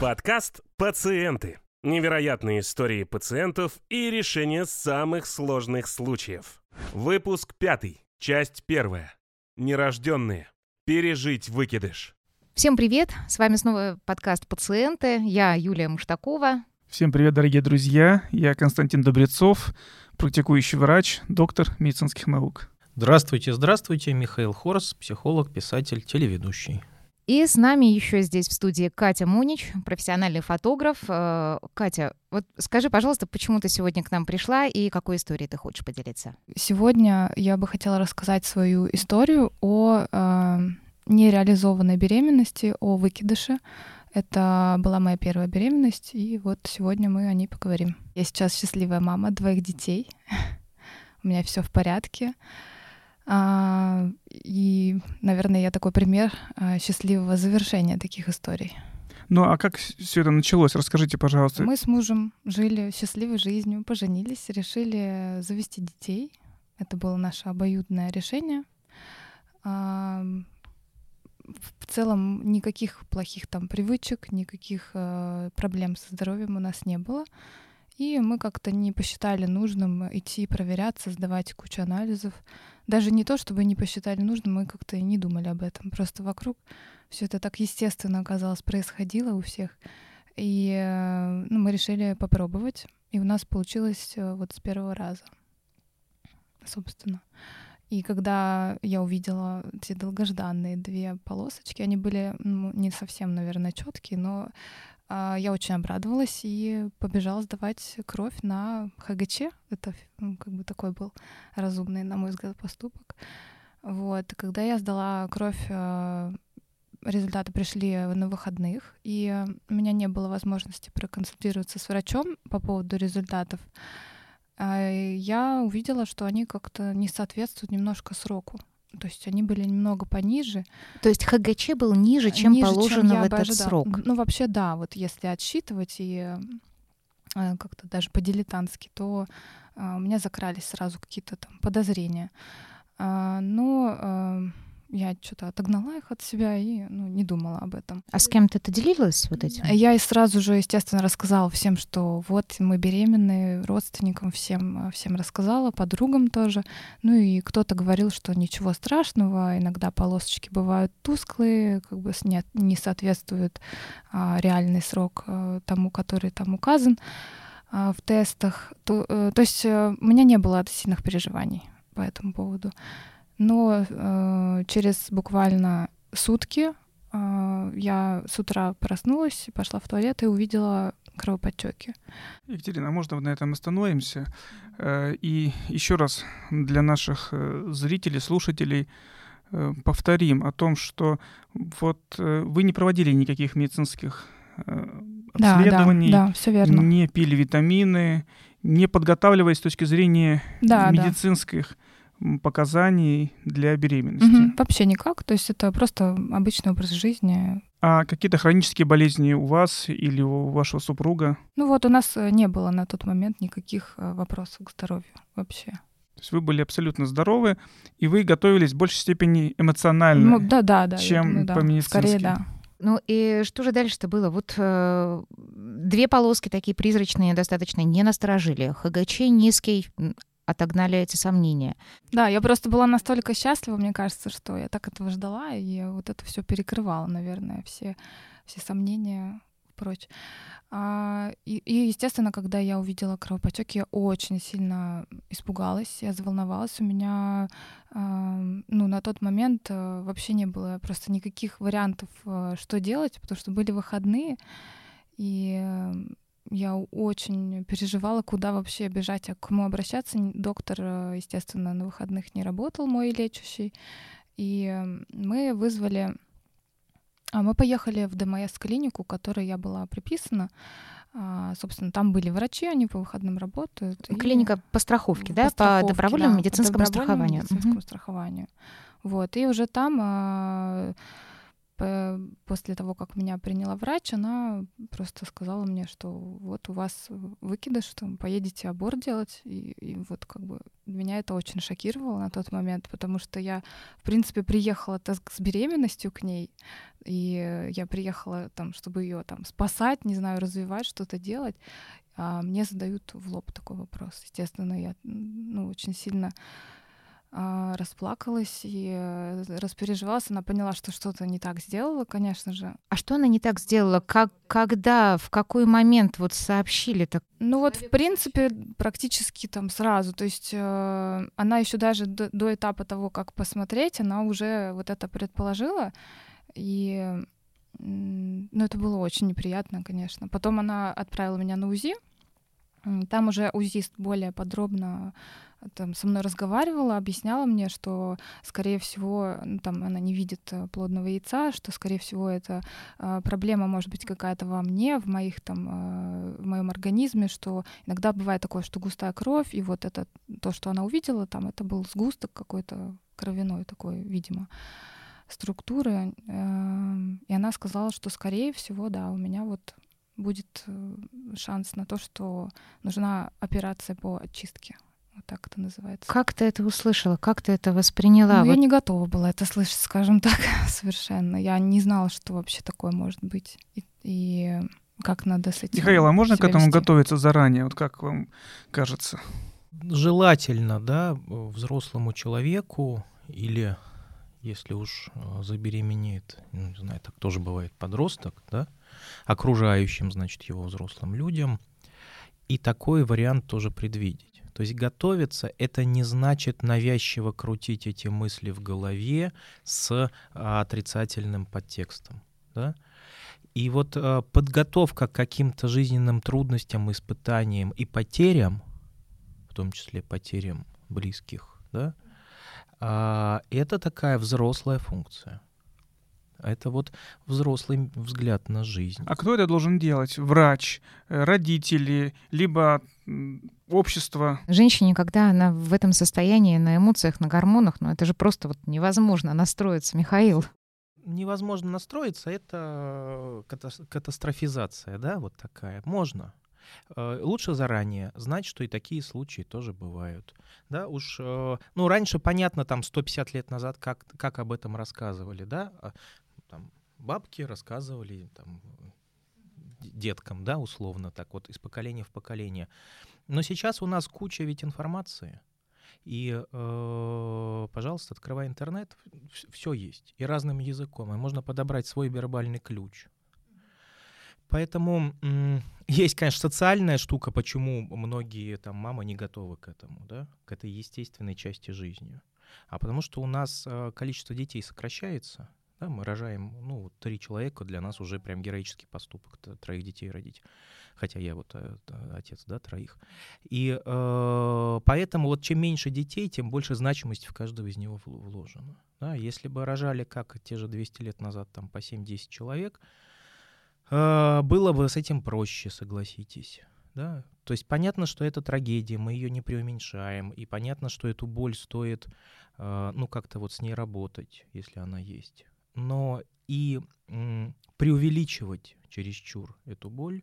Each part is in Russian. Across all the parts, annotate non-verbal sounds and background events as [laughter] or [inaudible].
Подкаст «Пациенты». Невероятные истории пациентов и решение самых сложных случаев. Выпуск пятый, часть первая. Нерожденные. Пережить выкидыш. Всем привет! С вами снова подкаст «Пациенты». Я Юлия Муштакова. Всем привет, дорогие друзья. Я Константин Добрецов, практикующий врач, доктор медицинских наук. Здравствуйте, здравствуйте. Михаил Хорс, психолог, писатель, телеведущий. И с нами еще здесь в студии Катя Мунич, профессиональный фотограф. Э, Катя, вот скажи, пожалуйста, почему ты сегодня к нам пришла и какой историей ты хочешь поделиться? Сегодня я бы хотела рассказать свою историю о э, нереализованной беременности, о выкидыше. Это была моя первая беременность, и вот сегодня мы о ней поговорим. Я сейчас счастливая мама двоих детей. [laughs] У меня все в порядке. А, и, наверное, я такой пример а, счастливого завершения таких историй. Ну а как все это началось? Расскажите, пожалуйста. Мы с мужем жили счастливой жизнью, поженились, решили завести детей. Это было наше обоюдное решение. А, в целом никаких плохих там привычек, никаких проблем со здоровьем у нас не было. И мы как-то не посчитали нужным идти проверяться, сдавать кучу анализов. Даже не то, чтобы не посчитали нужным, мы как-то и не думали об этом. Просто вокруг все это так естественно оказалось, происходило у всех. И э, ну, мы решили попробовать. И у нас получилось э, вот с первого раза, собственно. И когда я увидела эти долгожданные две полосочки, они были ну, не совсем, наверное, четкие, но я очень обрадовалась и побежала сдавать кровь на ХГЧ. Это ну, как бы такой был разумный, на мой взгляд, поступок. Вот. когда я сдала кровь, а, результаты пришли на выходных, и у меня не было возможности проконсультироваться с врачом по поводу результатов. А, я увидела, что они как-то не соответствуют немножко сроку. То есть они были немного пониже. То есть ХГЧ был ниже, чем ниже, положено чем в этот ожидала. срок. Ну, вообще, да, вот если отсчитывать и э, как-то даже по-дилетантски, то э, у меня закрались сразу какие-то там подозрения. Э, но э, я что-то отогнала их от себя и ну, не думала об этом. А с кем ты это делилась вот этим? Я и сразу же, естественно, рассказала всем, что вот мы беременны, родственникам всем, всем рассказала, подругам тоже. Ну и кто-то говорил, что ничего страшного, иногда полосочки бывают тусклые, как бы не, не соответствуют а, реальный срок а, тому, который там указан а, в тестах. То, а, то есть а, у меня не было сильных переживаний по этому поводу. Но э, через буквально сутки э, я с утра проснулась, пошла в туалет и увидела кровоподтеки. Екатерина, а можно на этом остановимся? Э, и еще раз для наших э, зрителей, слушателей э, повторим о том, что вот вы не проводили никаких медицинских обследований, да, да, да, все верно. не пили витамины, не подготавливаясь с точки зрения да, медицинских показаний для беременности? Угу, вообще никак. То есть это просто обычный образ жизни. А какие-то хронические болезни у вас или у вашего супруга? Ну вот у нас э, не было на тот момент никаких э, вопросов к здоровью вообще. То есть вы были абсолютно здоровы, и вы готовились в большей степени эмоционально, ну, да, да, да, чем думаю, да. по-медицински. Скорее, да. Ну и что же дальше-то было? Вот э, две полоски такие призрачные достаточно не насторожили. ХГЧ низкий, отогнали эти сомнения. Да, я просто была настолько счастлива, мне кажется, что я так этого ждала, и вот это все перекрывало, наверное, все, все сомнения прочь. А, и, и, естественно, когда я увидела кровопотек, я очень сильно испугалась, я заволновалась. У меня, а, ну, на тот момент а, вообще не было просто никаких вариантов, а, что делать, потому что были выходные, и я очень переживала, куда вообще бежать, а к кому обращаться. Доктор, э, естественно, на выходных не работал, мой лечащий. И мы вызвали... А мы поехали в ДМС-клинику, которой я была приписана. А, собственно, там были врачи, они по выходным работают. Клиника и... по страховке, да? По добровольному да, медицинскому по добровольному страхованию. медицинскому угу. страхованию. Вот. И уже там а, после того, как меня приняла врач, она просто сказала мне, что вот у вас выкидыш, что поедете аборт делать. И, и вот как бы меня это очень шокировало на тот момент, потому что я, в принципе, приехала с беременностью к ней, и я приехала там, чтобы ее там спасать, не знаю, развивать, что-то делать. А мне задают в лоб такой вопрос. Естественно, я ну, очень сильно расплакалась и э, распереживалась. Она поняла, что что-то не так сделала, конечно же. А что она не так сделала? Как, когда, в какой момент вот сообщили так? Ну вот, в принципе, практически там сразу. То есть э, она еще даже до, до этапа того, как посмотреть, она уже вот это предположила. И ну, это было очень неприятно, конечно. Потом она отправила меня на УЗИ. Там уже УЗИст более подробно там со мной разговаривала, объясняла мне, что, скорее всего, ну, там она не видит э, плодного яйца, что, скорее всего, это э, проблема может быть какая-то во мне, в моих там, э, в моем организме, что иногда бывает такое, что густая кровь, и вот это то, что она увидела, там это был сгусток какой-то кровяной такой, видимо структуры, э, и она сказала, что, скорее всего, да, у меня вот будет э, шанс на то, что нужна операция по очистке. Вот так это называется. Как ты это услышала? Как ты это восприняла? Ну, вот... я не готова была это слышать, скажем так, [laughs] совершенно. Я не знала, что вообще такое может быть. И, и как надо с этим Михаил, а можно к этому вести? готовиться заранее? Вот как вам кажется? Желательно, да, взрослому человеку или если уж э, забеременеет, ну, не знаю, так тоже бывает, подросток, да, окружающим, значит, его взрослым людям, и такой вариант тоже предвидеть. То есть готовиться — это не значит навязчиво крутить эти мысли в голове с а, отрицательным подтекстом. Да? И вот а, подготовка к каким-то жизненным трудностям, испытаниям и потерям, в том числе потерям близких, да, а, это такая взрослая функция. Это вот взрослый взгляд на жизнь. А кто это должен делать? Врач, э, родители, либо общество? Женщине, когда она в этом состоянии, на эмоциях, на гормонах, ну это же просто вот невозможно настроиться, Михаил. Невозможно настроиться, это катастрофизация, да, вот такая. Можно, э, лучше заранее знать, что и такие случаи тоже бывают. Да, уж, э, ну, раньше, понятно, там, 150 лет назад, как, как об этом рассказывали, да, а бабки рассказывали там деткам, да, условно так вот из поколения в поколение. Но сейчас у нас куча ведь информации. И, э, пожалуйста, открывай интернет, все есть. И разным языком. И можно подобрать свой вербальный ключ. Поэтому есть, конечно, социальная штука, почему многие там мамы не готовы к этому, да, к этой естественной части жизни. А потому что у нас э, количество детей сокращается, да, мы рожаем, ну, три человека, для нас уже прям героический поступок, троих детей родить. Хотя я вот э, отец, да, троих. И э, поэтому вот чем меньше детей, тем больше значимости в каждого из него вложено. Да, если бы рожали, как те же 200 лет назад, там по 7-10 человек, э, было бы с этим проще, согласитесь. Да? То есть понятно, что это трагедия, мы ее не преуменьшаем, и понятно, что эту боль стоит, э, ну, как-то вот с ней работать, если она есть но и преувеличивать чересчур эту боль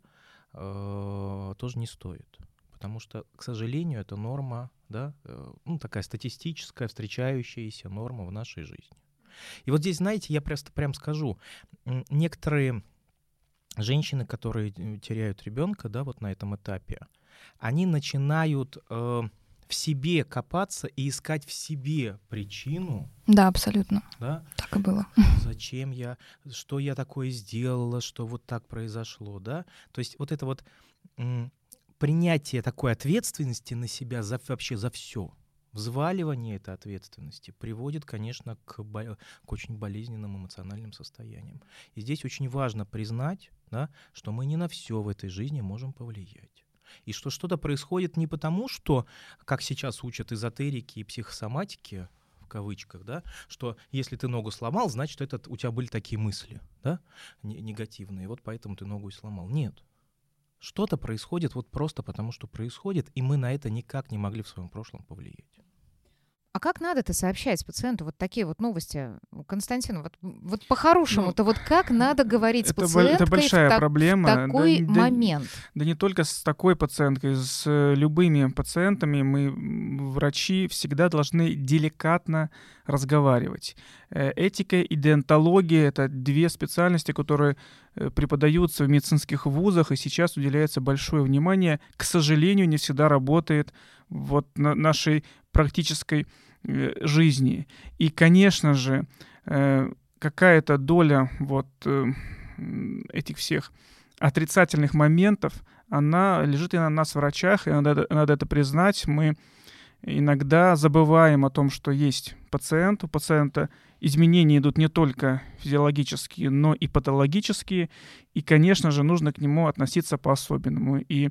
э, тоже не стоит. Потому что, к сожалению, это норма, да, э, ну, такая статистическая, встречающаяся норма в нашей жизни. И вот здесь, знаете, я просто прям скажу, некоторые женщины, которые э, теряют ребенка, да, вот на этом этапе, они начинают э, в себе копаться и искать в себе причину. Да, абсолютно. Да? Так и было. Зачем я, что я такое сделала, что вот так произошло, да? То есть вот это вот м, принятие такой ответственности на себя за, вообще за все, взваливание этой ответственности приводит, конечно, к, к очень болезненным эмоциональным состояниям. И здесь очень важно признать, да, что мы не на все в этой жизни можем повлиять. И что что-то происходит не потому, что, как сейчас учат эзотерики и психосоматики, в кавычках, да, что если ты ногу сломал, значит, это, у тебя были такие мысли, да, негативные, вот поэтому ты ногу и сломал. Нет. Что-то происходит вот просто потому, что происходит, и мы на это никак не могли в своем прошлом повлиять. А как надо-то сообщать пациенту вот такие вот новости? Константин, вот, вот по-хорошему-то вот как надо говорить с это, пациенткой это большая в, так- проблема. в такой да, да- момент? Да не только с такой пациенткой, с э, любыми пациентами мы, врачи, всегда должны деликатно разговаривать. Э, Этика и деонтология — это две специальности, которые э, преподаются в медицинских вузах, и сейчас уделяется большое внимание. К сожалению, не всегда работает вот на нашей практической жизни. И, конечно же, э, какая-то доля вот э, этих всех отрицательных моментов, она лежит и на нас, врачах, и надо, надо это признать. Мы иногда забываем о том, что есть пациент. У пациента изменения идут не только физиологические, но и патологические. И, конечно же, нужно к нему относиться по-особенному. И э,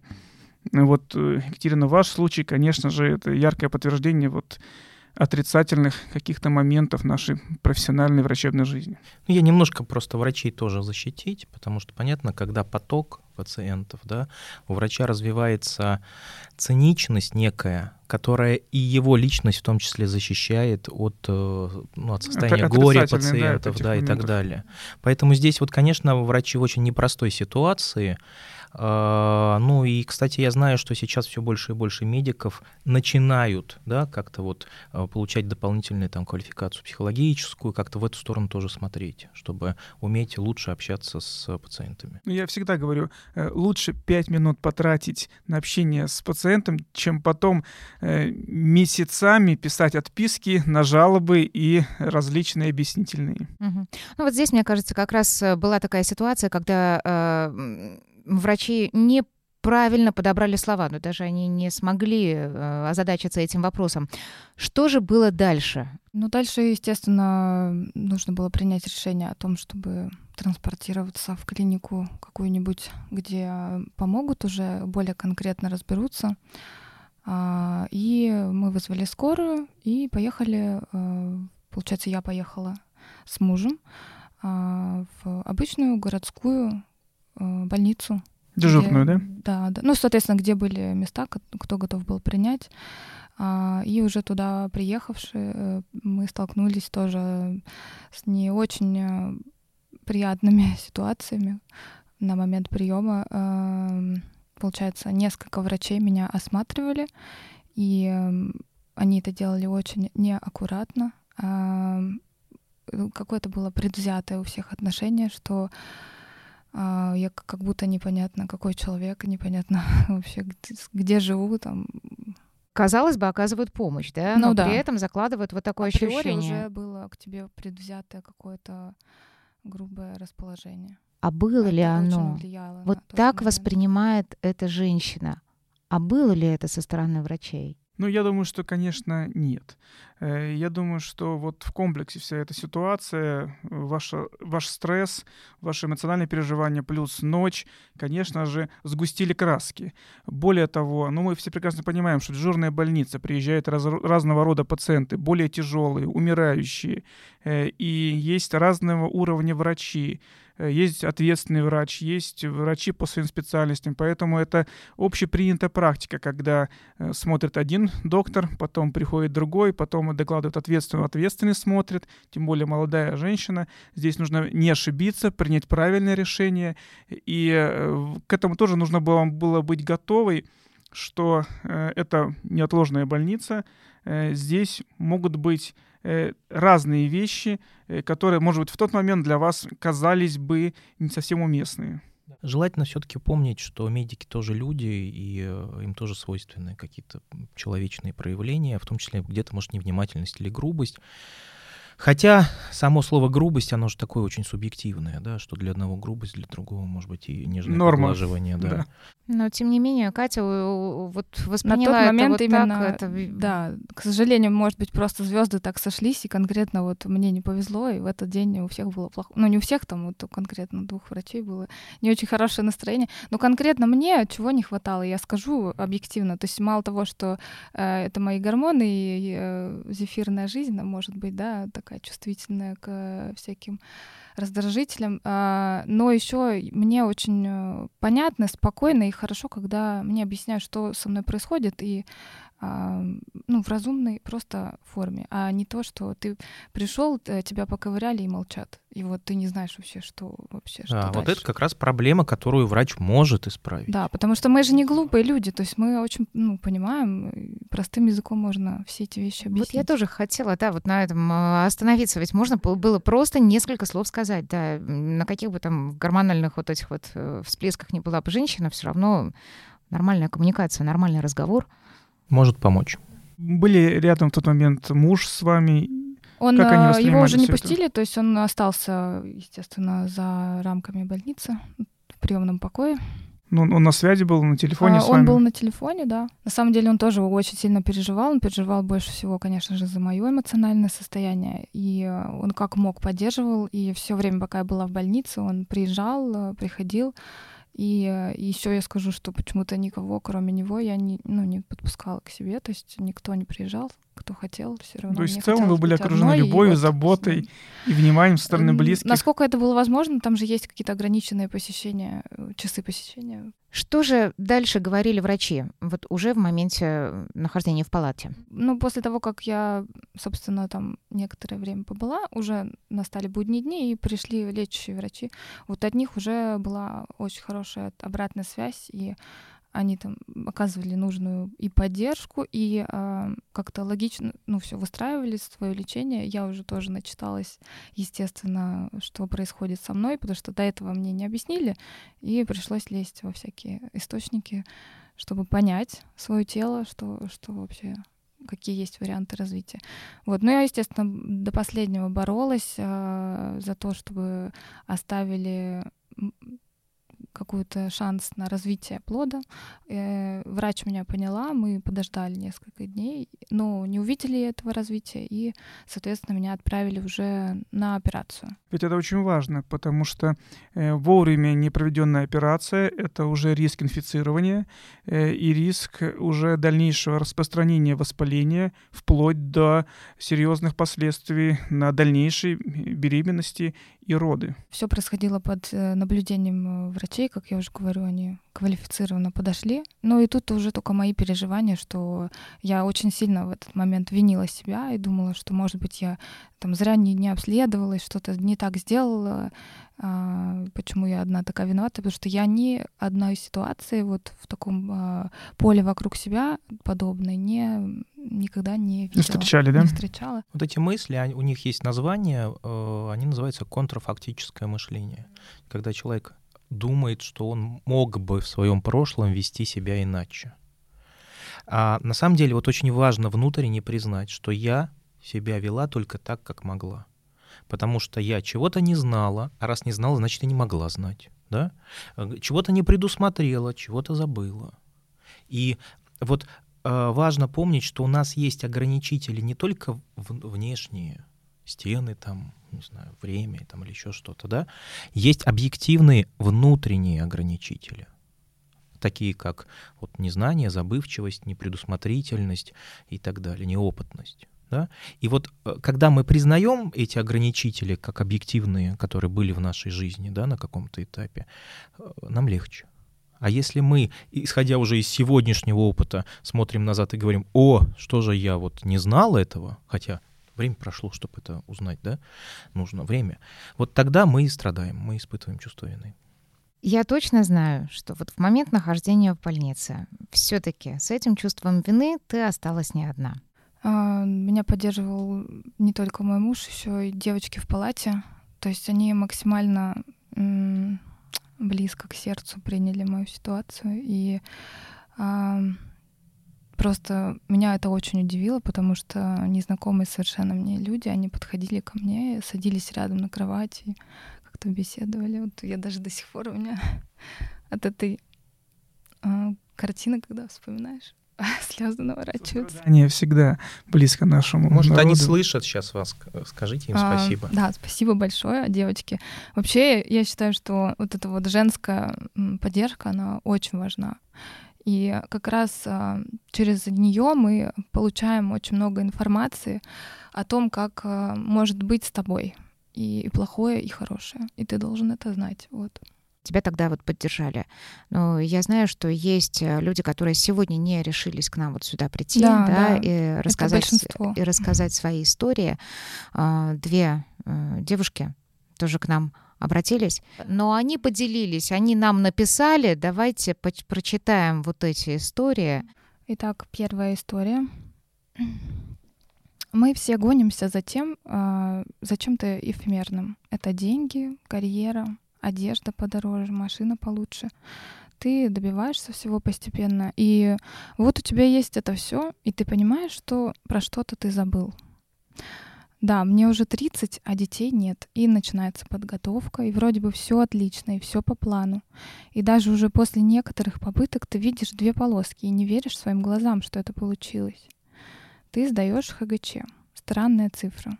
вот, э, Екатерина, ваш случай, конечно же, это яркое подтверждение вот отрицательных каких-то моментов нашей профессиональной врачебной жизни. Ну, я немножко просто врачей тоже защитить, потому что понятно, когда поток пациентов, да, у врача развивается циничность некая, которая и его личность в том числе защищает от, э, ну, от состояния горя да, пациентов, этих да, и так моментов. далее. Поэтому здесь вот, конечно, врачи в очень непростой ситуации. А, Ну и, кстати, я знаю, что сейчас все больше и больше медиков начинают, да, как-то вот а, получать дополнительную там квалификацию психологическую, как-то в эту сторону тоже смотреть, чтобы уметь лучше общаться с пациентами. Я всегда говорю, э, лучше 5 минут потратить на общение с пациентом, чем потом э, месяцами писать отписки на жалобы и различные объяснительные. Мгм. Ну вот здесь, мне кажется, как раз э, была такая ситуация, когда врачи неправильно подобрали слова, но даже они не смогли э, озадачиться этим вопросом. Что же было дальше? Ну, дальше, естественно, нужно было принять решение о том, чтобы транспортироваться в клинику какую-нибудь, где помогут уже, более конкретно разберутся. А, И мы вызвали скорую и поехали, э, получается, я поехала с мужем а, в обычную городскую больницу. Дежурную, где- да? Да, да. Ну, соответственно, где были места, кто готов был принять. А, И уже туда приехавши, э, мы столкнулись тоже с не очень э, приятными [laughs] ситуациями на момент приема. Эм, Получается, несколько врачей меня осматривали, и эм, они это делали очень неаккуратно. Ам, э, Какое-то было предвзятое у всех отношение, что я к- как будто непонятно, какой человек, непонятно [laughs] вообще, где, где живу, там. Казалось бы, оказывают помощь, да? Ну но да. при этом закладывают вот такое Априори ощущение. уже было к тебе предвзятое какое-то грубое расположение. А было ли Это очень оно? Вот так момент. воспринимает эта женщина. А было ли это со стороны врачей? Ну, я думаю, что, конечно, нет. Э, Я думаю, что вот в комплексе вся эта ситуация, ваша, ваш стресс, ваши эмоциональные переживания плюс ночь, конечно же, сгустили краски. Более того, ну, мы все прекрасно понимаем, что дежурная больница, приезжают раз- разного рода пациенты, более тяжелые, умирающие, э, и есть разного уровня врачи, есть ответственный врач, есть врачи по своим специальностям, поэтому это общепринятая практика, когда э, смотрит один доктор, потом приходит другой, потом докладывает ответственный, ответственный смотрит, тем более молодая женщина. Здесь нужно не ошибиться, принять правильное решение, и э, к этому тоже нужно было, было быть готовой, что э, это неотложная больница, э, здесь могут быть э, разные вещи, э, которые, может быть, в тот момент для вас казались бы не совсем уместные. Желательно все-таки помнить, что медики тоже люди, и э, им тоже свойственны какие-то человечные проявления, в том числе где-то, может, невнимательность или грубость. Хотя само слово грубость, оно же такое очень субъективное, да, что для одного грубость, для другого, может быть, и нежное Норма. поглаживание, да. Да. Но тем не менее, Катя э, вот На восприняла тот это момент вот именно, так. Это... да, к сожалению, может быть, просто звезды так сошлись, и конкретно вот мне не повезло, и в этот день у всех было плохо. Ну, не у всех, там вот конкретно двух врачей было не очень хорошее настроение. Но конкретно мне чего не хватало, я скажу объективно. То есть мало того, что э, это мои гормоны и э, зефирная жизнь, она может быть, да, такая чувствительная к э, всяким раздражителям, а, но еще мне очень э, понятно, спокойно и хорошо, когда мне объясняют, что со мной происходит, и ну, в разумной просто форме, а не то, что ты пришел, тебя поковыряли и молчат. И вот ты не знаешь вообще, что вообще. Что да, дальше. вот это как раз проблема, которую врач может исправить. Да, потому что мы же не глупые люди, то есть мы очень ну, понимаем, простым языком можно все эти вещи объяснить. Вот я тоже хотела, да, вот на этом а, остановиться, ведь можно было просто несколько слов сказать, да, на каких бы там гормональных вот этих вот э, всплесках не была бы женщина, все равно нормальная коммуникация, нормальный разговор — может помочь. Были рядом в тот момент муж с вами? Он, как они э, его уже не пустили, это? то есть он остался, естественно, за рамками больницы в приемном покое. Ну, он на связи был, на телефоне а, с вами? Он был на телефоне, да. На самом деле он тоже очень сильно переживал. Он переживал больше всего, конечно же, за мое эмоциональное состояние. И э, он как мог поддерживал. И все время, пока я была в больнице, он приезжал, приходил. И э, еще я скажу, что почему-то никого, кроме него, я не, ну, не подпускала к себе, то есть никто не приезжал, кто хотел, все равно. То есть в целом вы были окружены любовью, и заботой и вниманием со стороны близких? Насколько это было возможно, там же есть какие-то ограниченные посещения, э, часы посещения. Что же дальше говорили врачи, вот уже в моменте нахождения в палате? Ну, после того, как я, собственно, там некоторое время побыла, уже настали будние дни, и пришли лечащие врачи. Вот от них уже была очень хорошая обратная связь, и они там оказывали нужную и поддержку, и э, как-то логично, ну, все выстраивали свое лечение. Я уже тоже начиталась, естественно, что происходит со мной, потому что до этого мне не объяснили, и пришлось лезть во всякие источники, чтобы понять свое тело, что, что вообще какие есть варианты развития. Вот. Но я, естественно, до последнего боролась э, за то, чтобы оставили какой-то шанс на развитие плода. Э, врач меня поняла, мы подождали несколько дней, но не увидели этого развития, и, соответственно, меня отправили уже на операцию. Ведь это очень важно, потому что э, вовремя не проведенная операция — это уже риск инфицирования э, и риск уже дальнейшего распространения воспаления вплоть до серьезных последствий на дальнейшей беременности и роды. Все происходило под э, наблюдением э, врачей, как я уже говорю, они квалифицированно подошли. Ну и тут уже только мои переживания, что я очень сильно в этот момент винила себя и думала, что, может быть, я там зря не, не обследовалась, что-то не так сделала, а, почему я одна такая виновата, потому что я ни одной ситуации вот в таком а, поле вокруг себя подобной не никогда не видела. Не встречали, да? Не встречала. Вот эти мысли, они, у них есть название, э, они называются контрафактическое мышление. Когда человек думает, что он мог бы в своем прошлом вести себя иначе. А на самом деле вот очень важно внутренне признать, что я себя вела только так, как могла. Потому что я чего-то не знала, а раз не знала, значит, и не могла знать. Да? Чего-то не предусмотрела, чего-то забыла. И вот э, важно помнить, что у нас есть ограничители не только внешние, стены там, не знаю, время там, или еще что-то, да, есть объективные внутренние ограничители, такие как вот незнание, забывчивость, непредусмотрительность и так далее, неопытность. Да? И вот э, когда мы признаем эти ограничители как объективные, которые были в нашей жизни да, на каком-то этапе, э, нам легче. А если мы, исходя уже из сегодняшнего опыта, смотрим назад и говорим, о, что же я вот не знал этого, хотя Время прошло, чтобы это узнать, да? Нужно время. Вот тогда мы и страдаем, мы испытываем чувство вины. Я точно знаю, что вот в момент нахождения в больнице все-таки с этим чувством вины ты осталась не одна. А, меня поддерживал не только мой муж, еще и девочки в палате. То есть они максимально близко к сердцу приняли мою ситуацию. И Просто меня это очень удивило, потому что незнакомые совершенно мне люди, они подходили ко мне, садились рядом на кровати, как-то беседовали. Вот я даже до сих пор у меня [laughs] от этой э, картины, когда вспоминаешь, [laughs] слезы наворачиваются. Они всегда близко нашему Может, народу. они слышат сейчас вас, скажите им а, спасибо. Да, спасибо большое, девочки. Вообще, я считаю, что вот эта вот женская поддержка, она очень важна. И как раз а, через нее мы получаем очень много информации о том, как а, может быть с тобой и плохое, и хорошее. И ты должен это знать. Вот. тебя тогда вот поддержали. Но я знаю, что есть э, люди, которые сегодня не решились к нам вот сюда прийти, Да, да, да. и рассказать, и рассказать свои истории. А, Две девушки тоже к нам обратились, но они поделились, они нам написали, давайте прочитаем вот эти истории. Итак, первая история. Мы все гонимся за тем, а, за чем-то эфемерным. Это деньги, карьера, одежда подороже, машина получше. Ты добиваешься всего постепенно, и вот у тебя есть это все, и ты понимаешь, что про что-то ты забыл. Да, мне уже 30, а детей нет. И начинается подготовка, и вроде бы все отлично, и все по плану. И даже уже после некоторых попыток ты видишь две полоски и не веришь своим глазам, что это получилось. Ты сдаешь ХГЧ. Странная цифра.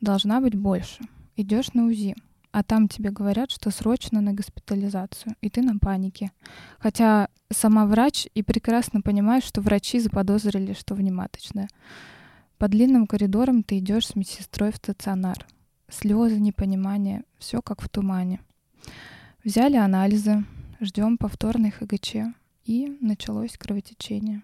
Должна быть больше. Идешь на УЗИ, а там тебе говорят, что срочно на госпитализацию, и ты на панике. Хотя сама врач и прекрасно понимаешь, что врачи заподозрили, что внематочная. По длинным коридорам ты идешь с медсестрой в стационар. Слезы, непонимание, все как в тумане. Взяли анализы, ждем повторной ХГЧ, и началось кровотечение.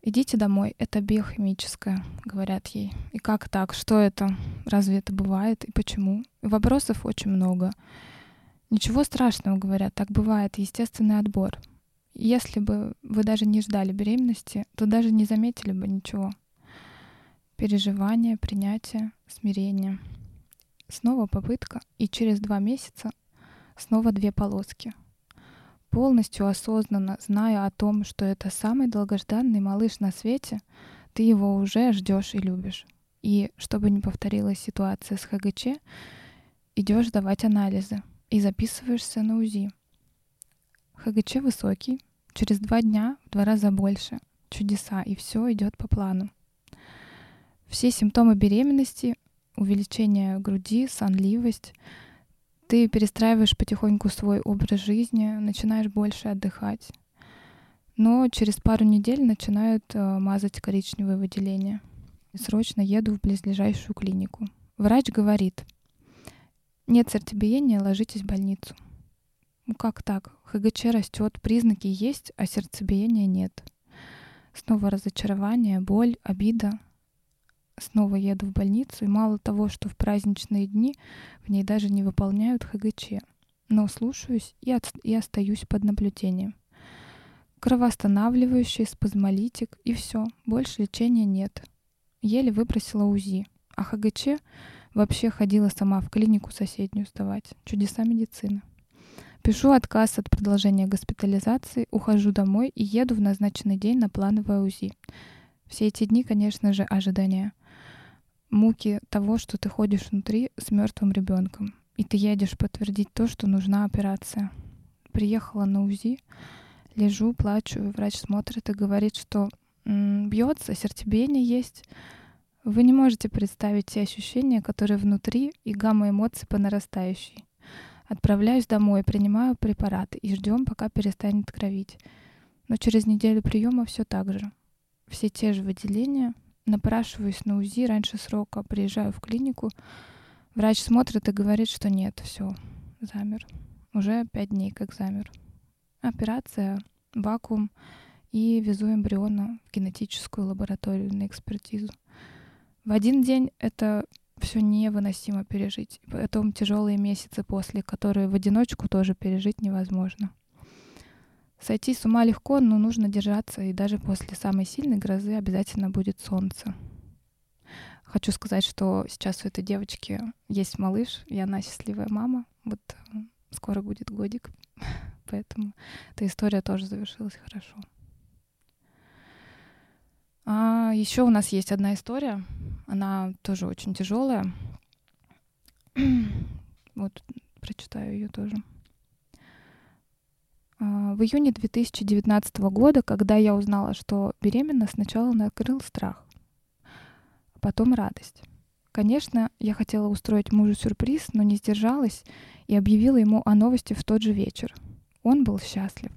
Идите домой, это биохимическое, говорят ей. И как так? Что это? Разве это бывает? И почему? Вопросов очень много. Ничего страшного, говорят, так бывает, естественный отбор. Если бы вы даже не ждали беременности, то даже не заметили бы ничего. Переживание, принятие, смирение. Снова попытка, и через два месяца снова две полоски. Полностью осознанно, зная о том, что это самый долгожданный малыш на свете, ты его уже ждешь и любишь. И чтобы не повторилась ситуация с ХГЧ, идешь давать анализы и записываешься на УЗИ. ХГЧ высокий, через два дня в два раза больше. Чудеса, и все идет по плану. Все симптомы беременности, увеличение груди, сонливость, ты перестраиваешь потихоньку свой образ жизни, начинаешь больше отдыхать. Но через пару недель начинают э, мазать коричневые выделения. Срочно еду в близлежащую клинику. Врач говорит, нет сердцебиения, ложитесь в больницу. Ну как так? ХГЧ растет, признаки есть, а сердцебиения нет. Снова разочарование, боль, обида. Снова еду в больницу, и мало того, что в праздничные дни в ней даже не выполняют ХГЧ, но слушаюсь и, от, и остаюсь под наблюдением. Кровоостанавливающий, спазмолитик, и все, больше лечения нет. Еле выбросила УЗИ, а ХГЧ вообще ходила сама в клинику соседнюю сдавать. Чудеса медицины. Пишу отказ от продолжения госпитализации, ухожу домой и еду в назначенный день на плановое УЗИ. Все эти дни, конечно же, ожидания. Муки того, что ты ходишь внутри с мертвым ребенком. И ты едешь подтвердить то, что нужна операция. Приехала на УЗИ, лежу, плачу, врач смотрит и говорит, что бьется, сердцебиение есть. Вы не можете представить те ощущения, которые внутри и гамма эмоций по нарастающей. Отправляюсь домой, принимаю препараты и ждем, пока перестанет кровить. Но через неделю приема все так же. Все те же выделения. Напрашиваюсь на УЗИ раньше срока, приезжаю в клинику. Врач смотрит и говорит, что нет, все, замер. Уже пять дней как замер. Операция, вакуум и везу эмбриона в генетическую лабораторию на экспертизу. В один день это все невыносимо пережить. Потом тяжелые месяцы после, которые в одиночку тоже пережить невозможно. Сойти с ума легко, но нужно держаться, и даже после самой сильной грозы обязательно будет солнце. Хочу сказать, что сейчас у этой девочки есть малыш, и она счастливая мама. Вот скоро будет годик, [laughs] поэтому эта история тоже завершилась хорошо. А еще у нас есть одна история, она тоже очень тяжелая. [clears throat] Вот прочитаю ее тоже. А, В июне 2019 года, когда я узнала, что беременна, сначала накрыл страх, а потом радость. Конечно, я хотела устроить мужу сюрприз, но не сдержалась и объявила ему о новости в тот же вечер. Он был счастлив.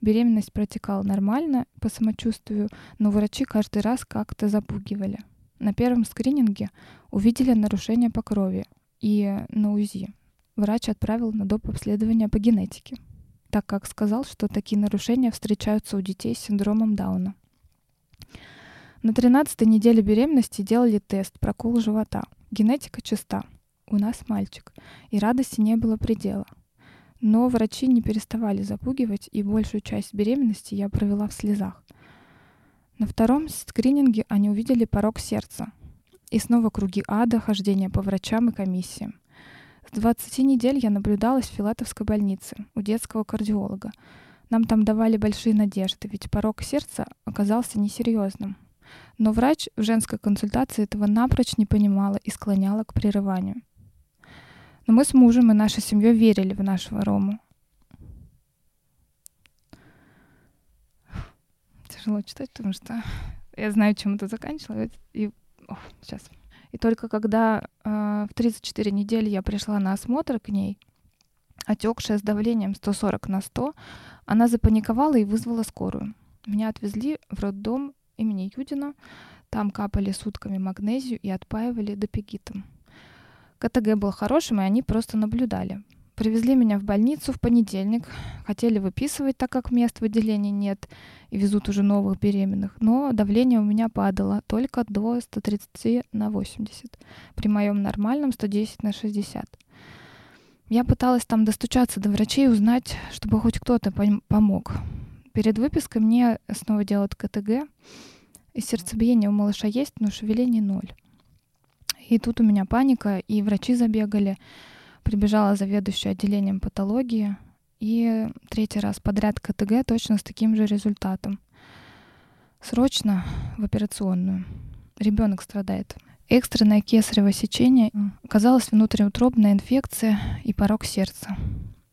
Беременность протекала нормально по самочувствию, но врачи каждый раз как-то запугивали. На первом скрининге увидели нарушение по крови и на УЗИ. врач отправил на доп. обследование по генетике, так как сказал, что такие нарушения встречаются у детей с синдромом Дауна. На 13 неделе беременности делали тест, прокол живота. Генетика чиста. У нас мальчик. И радости не было предела. Но врачи не переставали запугивать, и большую часть беременности я провела в слезах. На втором скрининге они увидели порог сердца. И снова круги ада, хождение по врачам и комиссиям. С 20 недель я наблюдалась в Филатовской больнице у детского кардиолога. Нам там давали большие надежды, ведь порог сердца оказался несерьезным. Но врач в женской консультации этого напрочь не понимала и склоняла к прерыванию. Но мы с мужем и нашей семьей верили в нашего Рому. Тяжело читать, потому что я знаю, чем это заканчивалось. И о, сейчас. И только когда э, в 34 недели я пришла на осмотр к ней, отекшая с давлением 140 на 100, она запаниковала и вызвала скорую. Меня отвезли в роддом имени Юдина. Там капали сутками магнезию и отпаивали допегитом. КТГ был хорошим, и они просто наблюдали. Привезли меня в больницу в понедельник. Хотели выписывать, так как мест в отделении нет, и везут уже новых беременных. Но давление у меня падало только до 130 на 80. При моем нормальном 110 на 60. Я пыталась там достучаться до врачей узнать, чтобы хоть кто-то помог. Перед выпиской мне снова делают КТГ. И сердцебиение у малыша есть, но шевеление ноль. И тут у меня паника, и врачи забегали. Прибежала заведующая отделением патологии. И третий раз подряд КТГ точно с таким же результатом. Срочно в операционную. Ребенок страдает. Экстренное кесарево сечение оказалась внутриутробная инфекция и порог сердца.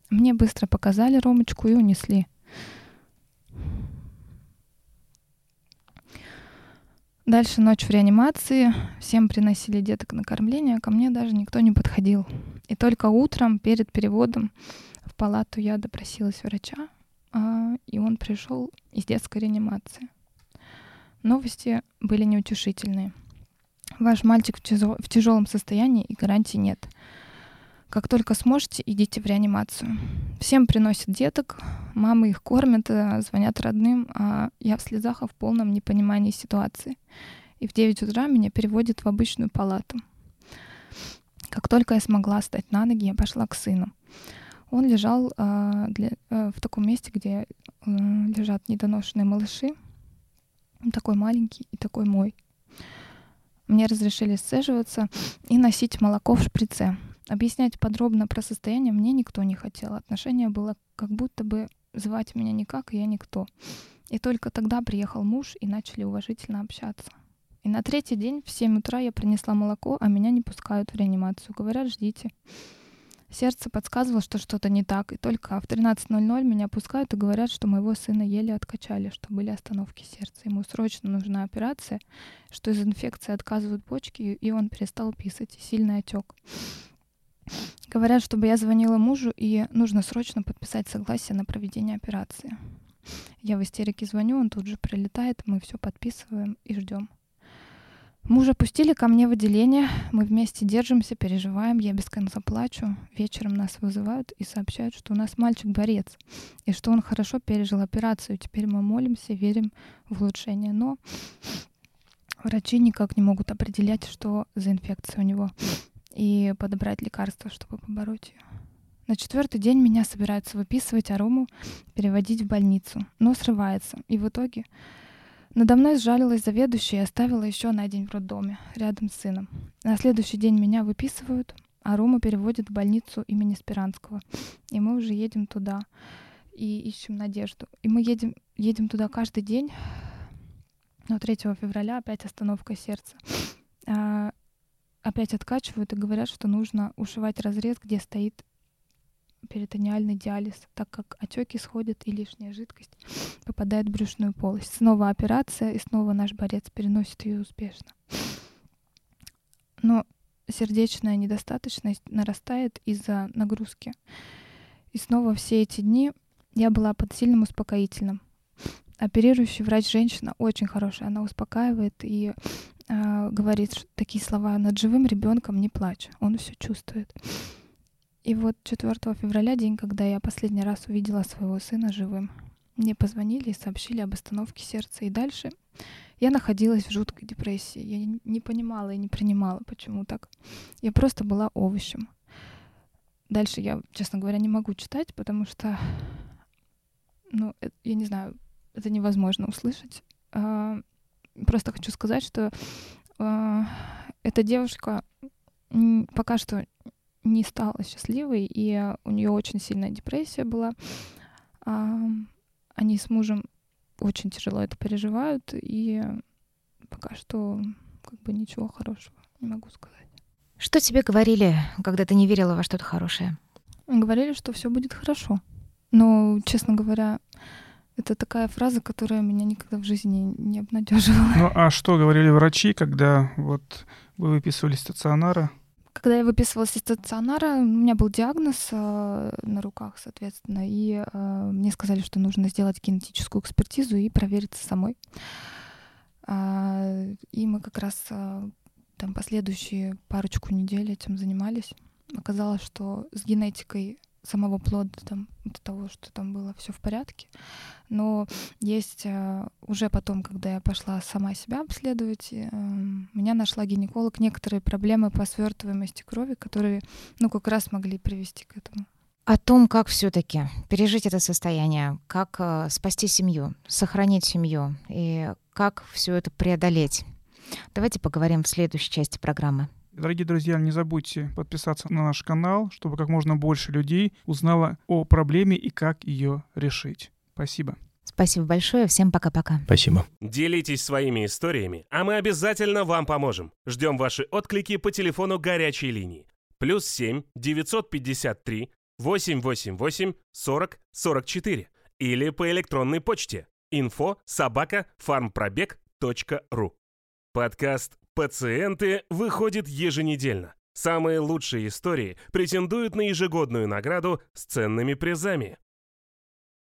Мне быстро показали Ромочку и унесли. Дальше ночь в реанимации, всем приносили деток на кормление, ко мне даже никто не подходил. И только утром, перед переводом в палату, я допросилась врача, а, и он пришел из детской реанимации. Новости были неутешительные. Ваш мальчик в тяжелом состоянии и гарантии нет. Как только сможете, идите в реанимацию. Всем приносят деток, мамы их кормят, э, звонят родным, а я в слезах и в полном непонимании ситуации. И в 9 утра меня переводят в обычную палату. Как только я смогла встать на ноги, я пошла к сыну. Он лежал э, для, э, в таком месте, где э, лежат недоношенные малыши. Он такой маленький и такой мой. Мне разрешили сцеживаться и носить молоко в шприце. Объяснять подробно про состояние мне никто не хотел. Отношение было как будто бы звать меня никак, и я никто. И только тогда приехал муж, и начали уважительно общаться. И на третий день в 7 утра я принесла молоко, а меня не пускают в реанимацию. Говорят, ждите. Сердце подсказывало, что что-то не так, и только в 13.00 меня пускают и говорят, что моего сына еле откачали, что были остановки сердца. Ему срочно нужна операция, что из инфекции отказывают почки, и он перестал писать, сильный отек. Говорят, чтобы я звонила мужу, и нужно срочно подписать согласие на проведение операции. Я в истерике звоню, он тут же прилетает, мы все подписываем и ждем. Мужа пустили ко мне в отделение, мы вместе держимся, переживаем, я без конца плачу. Вечером нас вызывают и сообщают, что у нас мальчик-борец, и что он хорошо пережил операцию. Теперь мы молимся, верим в улучшение. Но врачи никак не могут определять, что за инфекция у него и подобрать лекарства, чтобы побороть ее. На четвертый день меня собираются выписывать арому, переводить в больницу, но срывается. И в итоге надо мной сжалилась заведующая и оставила еще на день в роддоме, рядом с сыном. На следующий день меня выписывают, а Рому переводят в больницу имени Спиранского. И мы уже едем туда и ищем надежду. И мы едем, едем туда каждый день. Но 3 февраля опять остановка сердца. А, опять откачивают и говорят, что нужно ушивать разрез, где стоит перитониальный диализ, так как отеки сходят и лишняя жидкость [sniffs] попадает в брюшную полость. Снова операция, и снова наш борец переносит ее успешно. Но сердечная недостаточность нарастает из-за нагрузки. И снова все эти дни я была под сильным успокоительным. Оперирующий врач женщина очень хорошая, она успокаивает и э, говорит такие слова: над живым ребенком не плачь, он все чувствует. И вот 4 февраля, день, когда я последний раз увидела своего сына живым, мне позвонили и сообщили об остановке сердца. И дальше я находилась в жуткой депрессии. Я не понимала и не принимала, почему так. Я просто была овощем. Дальше я, честно говоря, не могу читать, потому что, ну, это, я не знаю, это невозможно услышать. Просто хочу сказать, что а, эта девушка пока что не стала счастливой, и у нее очень сильная депрессия была. А, они с мужем очень тяжело это переживают, и пока что как бы ничего хорошего не могу сказать. Что тебе говорили, когда ты не верила во что-то хорошее? Говорили, что все будет хорошо. Но, честно говоря, это такая фраза, которая меня никогда в жизни не обнадеживала. Ну а что говорили врачи, когда вот вы выписывали стационара? Когда я выписывалась из стационара, у меня был диагноз э, на руках, соответственно, и э, мне сказали, что нужно сделать генетическую экспертизу и провериться самой. А, и мы как раз э, там последующие парочку недель этим занимались. Оказалось, что с генетикой самого плода, там, до того, что там было все в порядке. Но есть э, уже потом, когда я пошла сама себя обследовать, э, меня нашла гинеколог некоторые проблемы по свертываемости крови, которые, ну, как раз могли привести к этому. О том, как все-таки пережить это состояние, как э, спасти семью, сохранить семью и как все это преодолеть. Давайте поговорим в следующей части программы. Дорогие друзья, не забудьте подписаться на наш канал, чтобы как можно больше людей узнало о проблеме и как ее решить. Спасибо. Спасибо большое. Всем пока-пока. Спасибо. Делитесь своими историями, а мы обязательно вам поможем. Ждем ваши отклики по телефону горячей линии. Плюс 7 953 888 40 44 или по электронной почте info собака farmprobег.ру. Подкаст «Пациенты» выходит еженедельно. Самые лучшие истории претендуют на ежегодную награду с ценными призами.